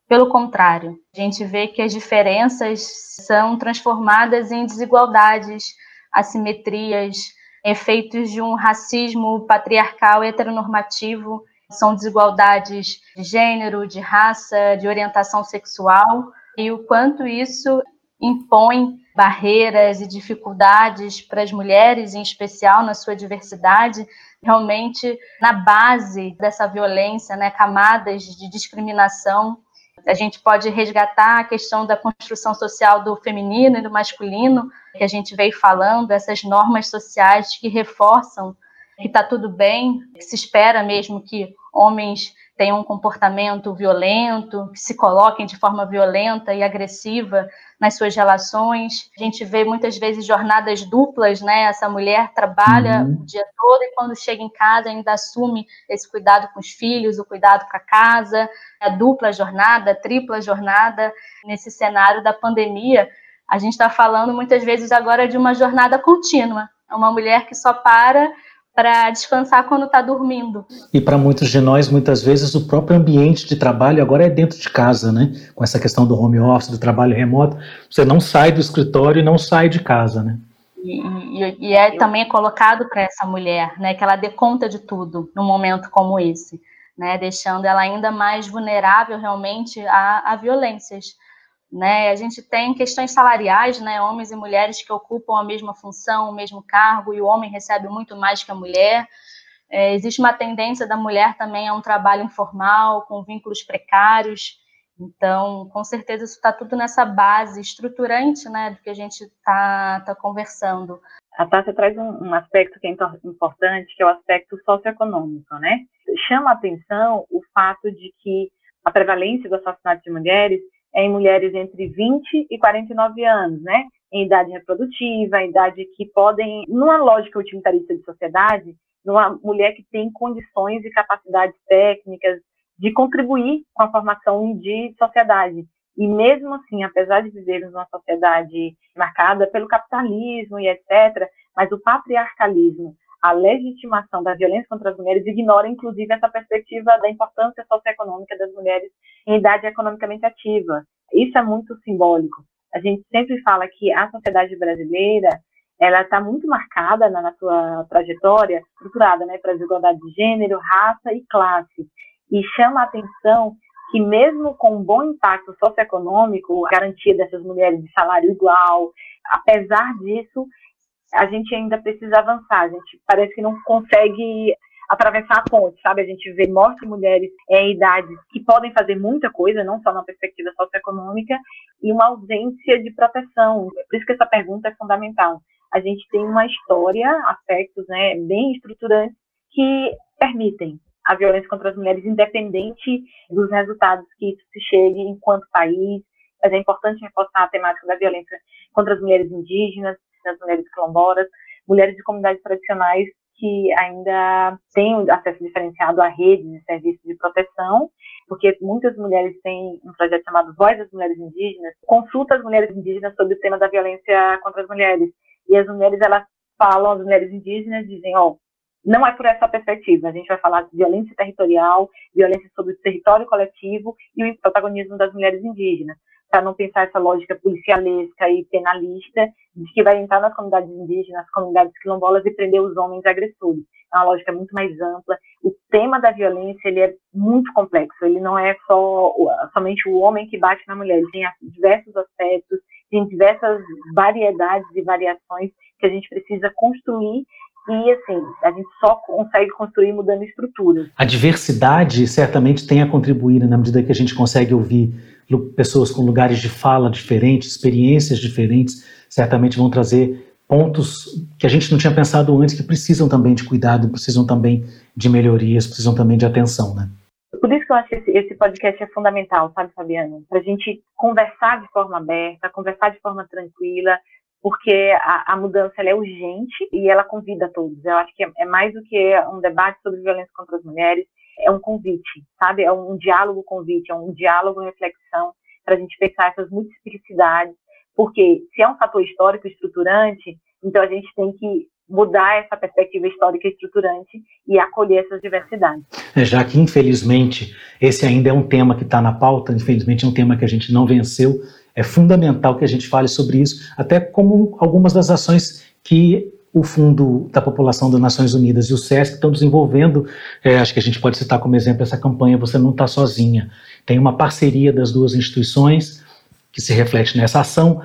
Pelo contrário, a gente vê que as diferenças são transformadas em desigualdades, assimetrias, efeitos de um racismo patriarcal heteronormativo, são desigualdades de gênero, de raça, de orientação sexual, e o quanto isso impõe barreiras e dificuldades para as mulheres, em especial na sua diversidade, realmente na base dessa violência, né, camadas de discriminação. A gente pode resgatar a questão da construção social do feminino e do masculino, que a gente veio falando, essas normas sociais que reforçam que está tudo bem, que se espera mesmo que homens tenham um comportamento violento, que se coloquem de forma violenta e agressiva nas suas relações. A gente vê muitas vezes jornadas duplas, né? Essa mulher trabalha uhum. o dia todo e quando chega em casa ainda assume esse cuidado com os filhos, o cuidado com a casa, a dupla jornada, a tripla jornada. Nesse cenário da pandemia, a gente está falando muitas vezes agora de uma jornada contínua. É uma mulher que só para para descansar quando está dormindo. E para muitos de nós, muitas vezes, o próprio ambiente de trabalho agora é dentro de casa, né? Com essa questão do home office, do trabalho remoto, você não sai do escritório e não sai de casa, né? E, e, e é também é colocado para essa mulher, né, que ela dê conta de tudo num momento como esse, né, deixando ela ainda mais vulnerável realmente a, a violências. Né? A gente tem questões salariais, né? homens e mulheres que ocupam a mesma função, o mesmo cargo, e o homem recebe muito mais que a mulher. É, existe uma tendência da mulher também a um trabalho informal, com vínculos precários. Então, com certeza, isso está tudo nessa base estruturante né, do que a gente está tá conversando. A Tássia traz um, um, aspecto que é importante, que é o aspecto socioeconômico. Né? Chama a atenção o fato de que a prevalência do assassinato de mulheres em mulheres entre 20 e 49 anos, né? Em idade reprodutiva, em idade que podem, numa lógica utilitarista de sociedade, numa mulher que tem condições e capacidades técnicas de contribuir com a formação de sociedade. E mesmo assim, apesar de vivermos uma sociedade marcada pelo capitalismo e etc., mas o patriarcalismo, a legitimação da violência contra as mulheres ignora, inclusive, essa perspectiva da importância socioeconômica das mulheres em idade economicamente ativa. Isso é muito simbólico. A gente sempre fala que a sociedade brasileira ela está muito marcada na, na sua trajetória, estruturada né, para desigualdade de gênero, raça e classe. E chama a atenção que mesmo com um bom impacto socioeconômico, a garantia dessas mulheres de salário igual, apesar disso, a gente ainda precisa avançar. A gente parece que não consegue atravessar a ponte, sabe? A gente vê morte de mulheres em idades que podem fazer muita coisa, não só na perspectiva socioeconômica, e uma ausência de proteção. Por isso que essa pergunta é fundamental. A gente tem uma história, aspectos né, bem estruturantes que permitem a violência contra as mulheres, independente dos resultados que isso se chegue enquanto país. Mas é importante reforçar a temática da violência contra as mulheres indígenas, as mulheres quilombolas, mulheres de comunidades tradicionais que ainda têm acesso diferenciado a redes de serviços de proteção, porque muitas mulheres têm um projeto chamado Voz das Mulheres Indígenas, consulta as mulheres indígenas sobre o tema da violência contra as mulheres. E as mulheres, elas falam, as mulheres indígenas dizem, ó, oh, não é por essa perspectiva. A gente vai falar de violência territorial, violência sobre o território coletivo e o protagonismo das mulheres indígenas, para não pensar essa lógica policialesca e penalista de que vai entrar nas comunidades indígenas, nas comunidades quilombolas e prender os homens agressores. É uma lógica muito mais ampla. O tema da violência ele é muito complexo. Ele não é só somente o homem que bate na mulher. Ele tem diversos aspectos, tem diversas variedades e variações que a gente precisa construir e, assim, a gente só consegue construir mudando estruturas. A diversidade certamente tem a contribuir na medida que a gente consegue ouvir pessoas com lugares de fala diferentes, experiências diferentes, certamente vão trazer pontos que a gente não tinha pensado antes que precisam também de cuidado, precisam também de melhorias, precisam também de atenção, né? Por isso que eu acho que esse, podcast é fundamental, sabe, Fabiano? Para a gente conversar de forma aberta, conversar de forma tranquila, porque a, a mudança é urgente e ela convida todos. Eu acho que é, é, mais do que um debate sobre violência contra as mulheres, é um convite, sabe? É um, diálogo convite, é um diálogo reflexão para a gente pensar essas multiplicidades, porque se é um fator histórico estruturante, então a gente tem que mudar essa perspectiva histórica estruturante e acolher essas diversidades. É, já que, infelizmente, esse ainda é um tema que está na pauta, infelizmente é um tema que a gente não venceu, é fundamental que a gente fale sobre isso, até como algumas das ações que o Fundo da População das Nações Unidas e o SESC estão desenvolvendo. É, acho que a gente pode citar como exemplo essa campanha Você Não Está Sozinha. Tem uma parceria das duas instituições que se reflete nessa ação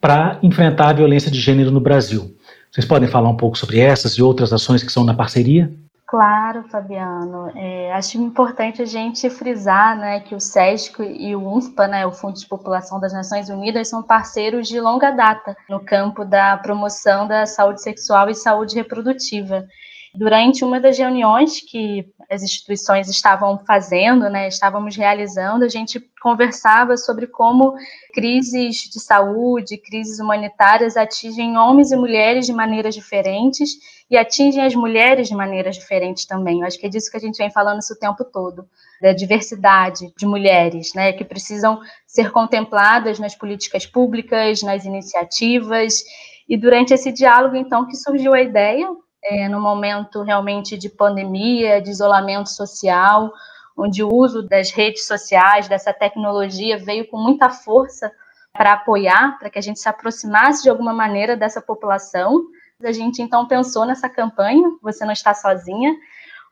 para enfrentar a violência de gênero no Brasil. Vocês podem falar um pouco sobre essas e outras ações que são na parceria? Claro, Fabiano. É, acho importante a gente frisar né, que o SESC e o UNFPA, né, o Fundo de População das Nações Unidas, são parceiros de longa data no campo da promoção da saúde sexual e saúde reprodutiva. Durante uma das reuniões que as instituições estavam fazendo, né, estávamos realizando, a gente conversava sobre como crises de saúde, crises humanitárias atingem homens e mulheres de maneiras diferentes e atingem as mulheres de maneiras diferentes também. Eu acho que é disso que a gente vem falando isso o tempo todo, da diversidade de mulheres, né, que precisam ser contempladas nas políticas públicas, nas iniciativas. E durante esse diálogo, então, que surgiu a ideia é, no momento realmente de pandemia, de isolamento social, onde o uso das redes sociais, dessa tecnologia, veio com muita força para apoiar, para que a gente se aproximasse de alguma maneira dessa população. A gente então pensou nessa campanha, Você Não Está Sozinha,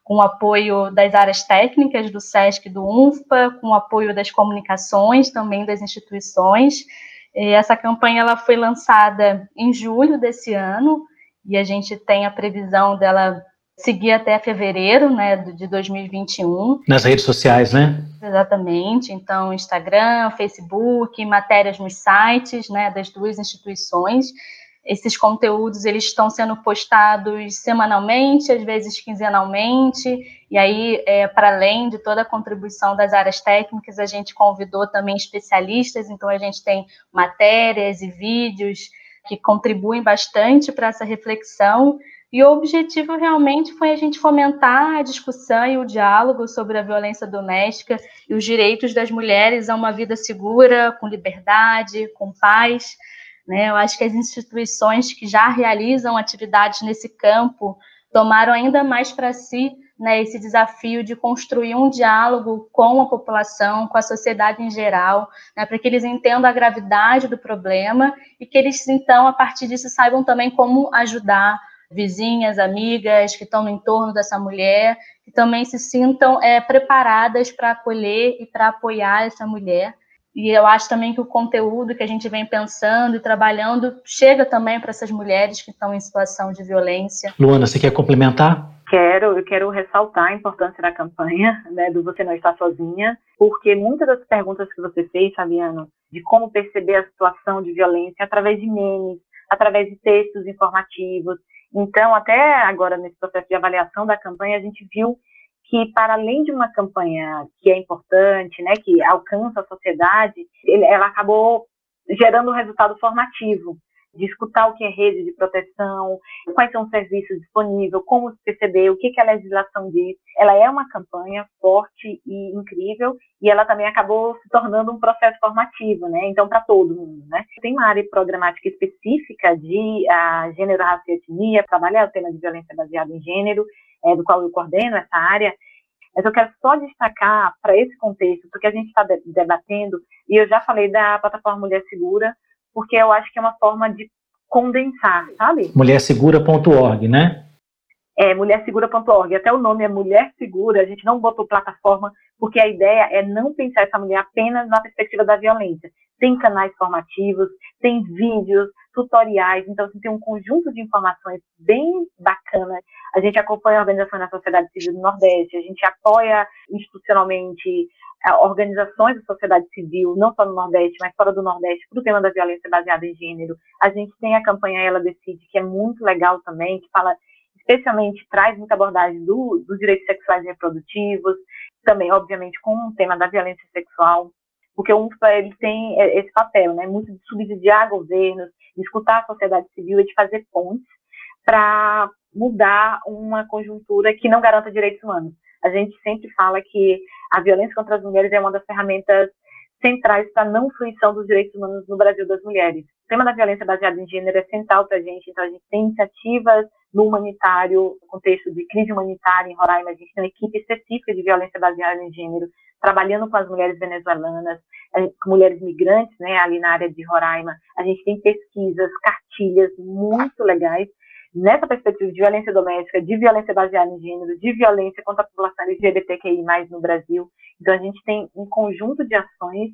com o apoio das áreas técnicas do SESC do UNFPA, com o apoio das comunicações também das instituições. E essa campanha ela foi lançada em julho desse ano, e a gente tem a previsão dela seguir até fevereiro né, de 2021. Nas redes sociais, né? Exatamente. Então, Instagram, Facebook, matérias nos sites né, das duas instituições. Esses conteúdos eles estão sendo postados semanalmente, às vezes quinzenalmente, e aí, é, para além de toda a contribuição das áreas técnicas, a gente convidou também especialistas, então a gente tem matérias e vídeos que contribuem bastante para essa reflexão E o objetivo realmente foi a gente fomentar a discussão e o diálogo sobre a violência doméstica e os direitos das mulheres a uma vida segura, com liberdade, com paz. Né? Eu acho que as instituições que já realizam atividades nesse campo tomaram ainda mais para si né, esse desafio de construir um diálogo com a população, com a sociedade em geral, né, para que eles entendam a gravidade do problema e que eles, então, a partir disso, saibam também como ajudar vizinhas, amigas que estão no entorno dessa mulher, que também se sintam é, preparadas para acolher e para apoiar essa mulher. E eu acho também que o conteúdo que a gente vem pensando e trabalhando chega também para essas mulheres que estão em situação de violência. Luana, você quer complementar? Quero, eu quero ressaltar a importância da campanha, (laughs) né, do Você Não Está Sozinha, porque muitas das perguntas que você fez, Fabiano, de como perceber a situação de violência através de memes, através de textos informativos. Então, até agora, nesse processo de avaliação da campanha, a gente viu que, para além de uma campanha que é importante, né, que alcança a sociedade, ela acabou gerando um resultado formativo de escutar o que é rede de proteção, quais são os serviços disponíveis, como se perceber, o que, que a legislação diz. Ela é uma campanha forte e incrível e ela também acabou se tornando um processo formativo, né? Então, para todo mundo, né? Tem uma área programática específica de a, gênero, raça e etnia, trabalhar o tema de violência baseada em gênero, é, do qual eu coordeno essa área, mas eu quero só destacar para esse contexto, porque a gente está debatendo, e eu já falei da plataforma Mulher Segura, porque eu acho que é uma forma de condensar, sabe? Mulhersegura.org, né? É, mulhersegura.org. Até o nome é Mulher Segura, a gente não botou plataforma, porque a ideia é não pensar essa mulher apenas na perspectiva da violência. Tem canais formativos, tem vídeos, tutoriais, então assim, tem um conjunto de informações bem bacana. A gente acompanha a organização da sociedade civil do Nordeste, a gente apoia institucionalmente organizações da sociedade civil, não só no Nordeste, mas fora do Nordeste, para o tema da violência baseada em gênero. A gente tem a campanha Ela Decide, que é muito legal também, que fala, especialmente, traz muita abordagem do, dos direitos sexuais e reprodutivos, também, obviamente, com o tema da violência sexual, porque o UNFPA ele tem esse papel, né, muito de subsidiar governos, de escutar a sociedade civil e de fazer pontes para mudar uma conjuntura que não garanta direitos humanos a gente sempre fala que a violência contra as mulheres é uma das ferramentas centrais para a não fruição dos direitos humanos no Brasil das mulheres. O tema da violência baseada em gênero é central para a gente, então a gente tem iniciativas no humanitário, no contexto de crise humanitária em Roraima, a gente tem uma equipe específica de violência baseada em gênero, trabalhando com as mulheres venezuelanas, com mulheres migrantes, né, ali na área de Roraima. A gente tem pesquisas, cartilhas muito legais nessa perspectiva de violência doméstica, de violência baseada em gênero, de violência contra a população LGBTQI+, no Brasil. Então, a gente tem um conjunto de ações,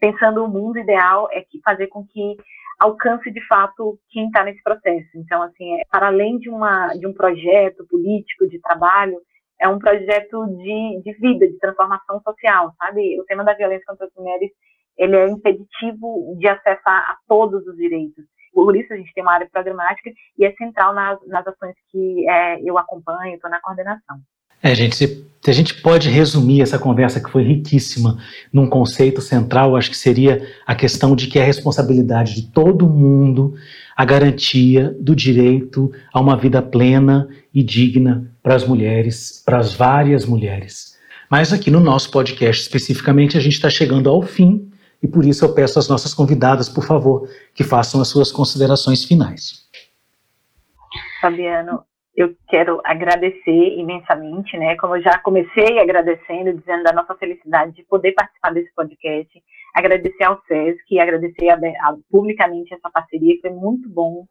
pensando o mundo ideal é que fazer com que alcance, de fato, quem está nesse processo. Então, assim, é, para além de, uma, de um projeto político, de trabalho, é um projeto de, de vida, de transformação social, sabe? O tema da violência contra as mulheres, ele é impeditivo de acessar a todos os direitos. Por isso a gente tem uma área programática e é central nas, nas ações que é, eu acompanho, estou na coordenação. É, gente, se, se, a gente pode resumir essa conversa que foi riquíssima num conceito central, acho que seria a questão de que é a responsabilidade de todo mundo a garantia do direito a uma vida plena e digna para as mulheres, para as várias mulheres. Mas aqui no nosso podcast especificamente, a gente está chegando ao fim e por isso eu peço às nossas convidadas, por favor, que façam as suas considerações finais. Fabiano, eu quero agradecer imensamente, né? Como eu já comecei agradecendo, dizendo da nossa felicidade de poder participar desse podcast, agradecer ao SESC, agradecer a, a, publicamente essa parceria, que foi muito bom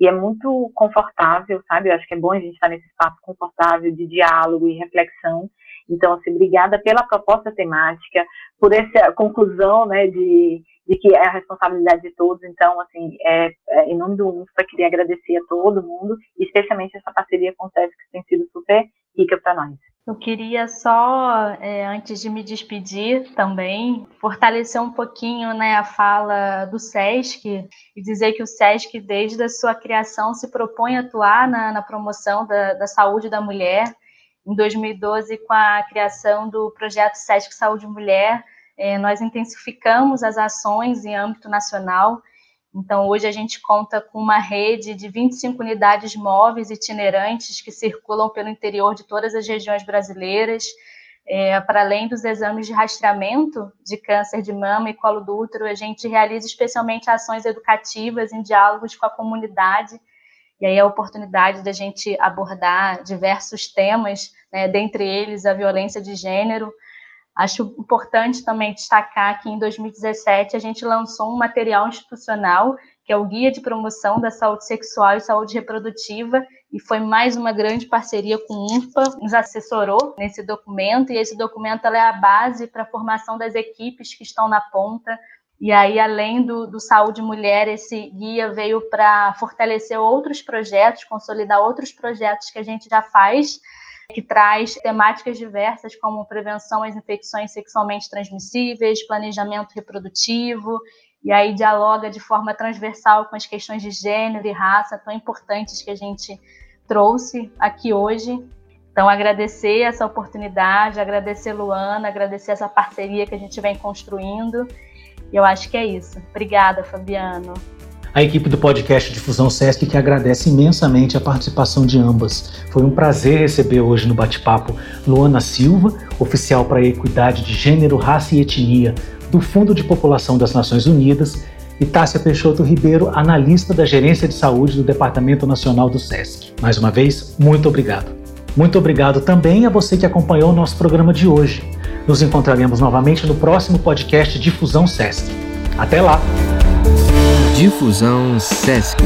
e é muito confortável, sabe? Eu acho que é bom a gente estar nesse espaço confortável de diálogo e reflexão então, assim, obrigada pela proposta temática, por essa conclusão, né, de, de que é a responsabilidade de todos. Então, assim, é, é, em nome do UNSPA, queria agradecer a todo mundo, especialmente essa parceria com o SESC, que tem sido super rica para nós. Eu queria só, é, antes de me despedir também, fortalecer um pouquinho né, a fala do SESC e dizer que o SESC, desde a sua criação, se propõe a atuar na, na promoção da, da saúde da mulher em 2012, com a criação do projeto SESC Saúde Mulher, é, nós intensificamos as ações em âmbito nacional. Então, hoje a gente conta com uma rede de 25 unidades móveis itinerantes que circulam pelo interior de todas as regiões brasileiras, é, para além dos exames de rastreamento de câncer de mama e colo do útero, a gente realiza especialmente ações educativas em diálogos com a comunidade, e aí a oportunidade da gente abordar diversos temas, né, dentre eles a violência de gênero, Acho importante também destacar que em 2017 a gente lançou um material institucional, que é o Guia de Promoção da Saúde Sexual e Saúde Reprodutiva, e foi mais uma grande parceria com o UNFPA, nos assessorou nesse documento, e esse documento é a base para a formação das equipes que estão na ponta. E aí, além do, do Saúde Mulher, esse guia veio para fortalecer outros projetos, consolidar outros projetos que a gente já faz, que traz temáticas diversas como prevenção às infecções sexualmente transmissíveis, planejamento reprodutivo, e aí dialoga de forma transversal com as questões de gênero e raça tão importantes que a gente trouxe aqui hoje. Então, agradecer essa oportunidade, agradecer Luana, agradecer essa parceria que a gente vem construindo. E eu acho que é isso. Obrigada, Fabiano. A equipe do podcast Difusão Sesc que agradece imensamente a participação de ambas. Foi um prazer receber hoje no bate-papo Luana Silva, oficial para a equidade de gênero, raça e etnia do Fundo de População das Nações Unidas, e Tássia Peixoto Ribeiro, analista da Gerência de Saúde do Departamento Nacional do SESC. Mais uma vez, muito obrigado. Muito obrigado também a você que acompanhou o nosso programa de hoje. Nos encontraremos novamente no próximo podcast Difusão SESC. Até lá! Difusão SESC.